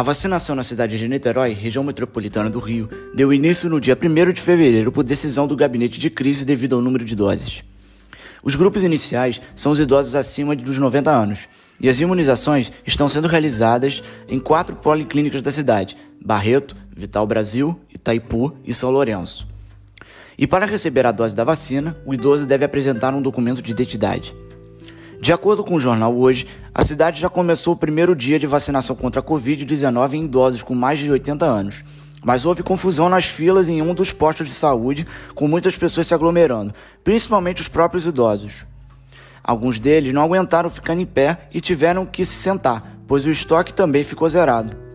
A vacinação na cidade de Niterói, região metropolitana do Rio, deu início no dia 1 de fevereiro por decisão do gabinete de crise devido ao número de doses. Os grupos iniciais são os idosos acima dos 90 anos, e as imunizações estão sendo realizadas em quatro policlínicas da cidade: Barreto, Vital Brasil, Itaipu e São Lourenço. E para receber a dose da vacina, o idoso deve apresentar um documento de identidade. De acordo com o jornal Hoje, a cidade já começou o primeiro dia de vacinação contra a Covid-19 em idosos com mais de 80 anos. Mas houve confusão nas filas em um dos postos de saúde, com muitas pessoas se aglomerando, principalmente os próprios idosos. Alguns deles não aguentaram ficar em pé e tiveram que se sentar, pois o estoque também ficou zerado.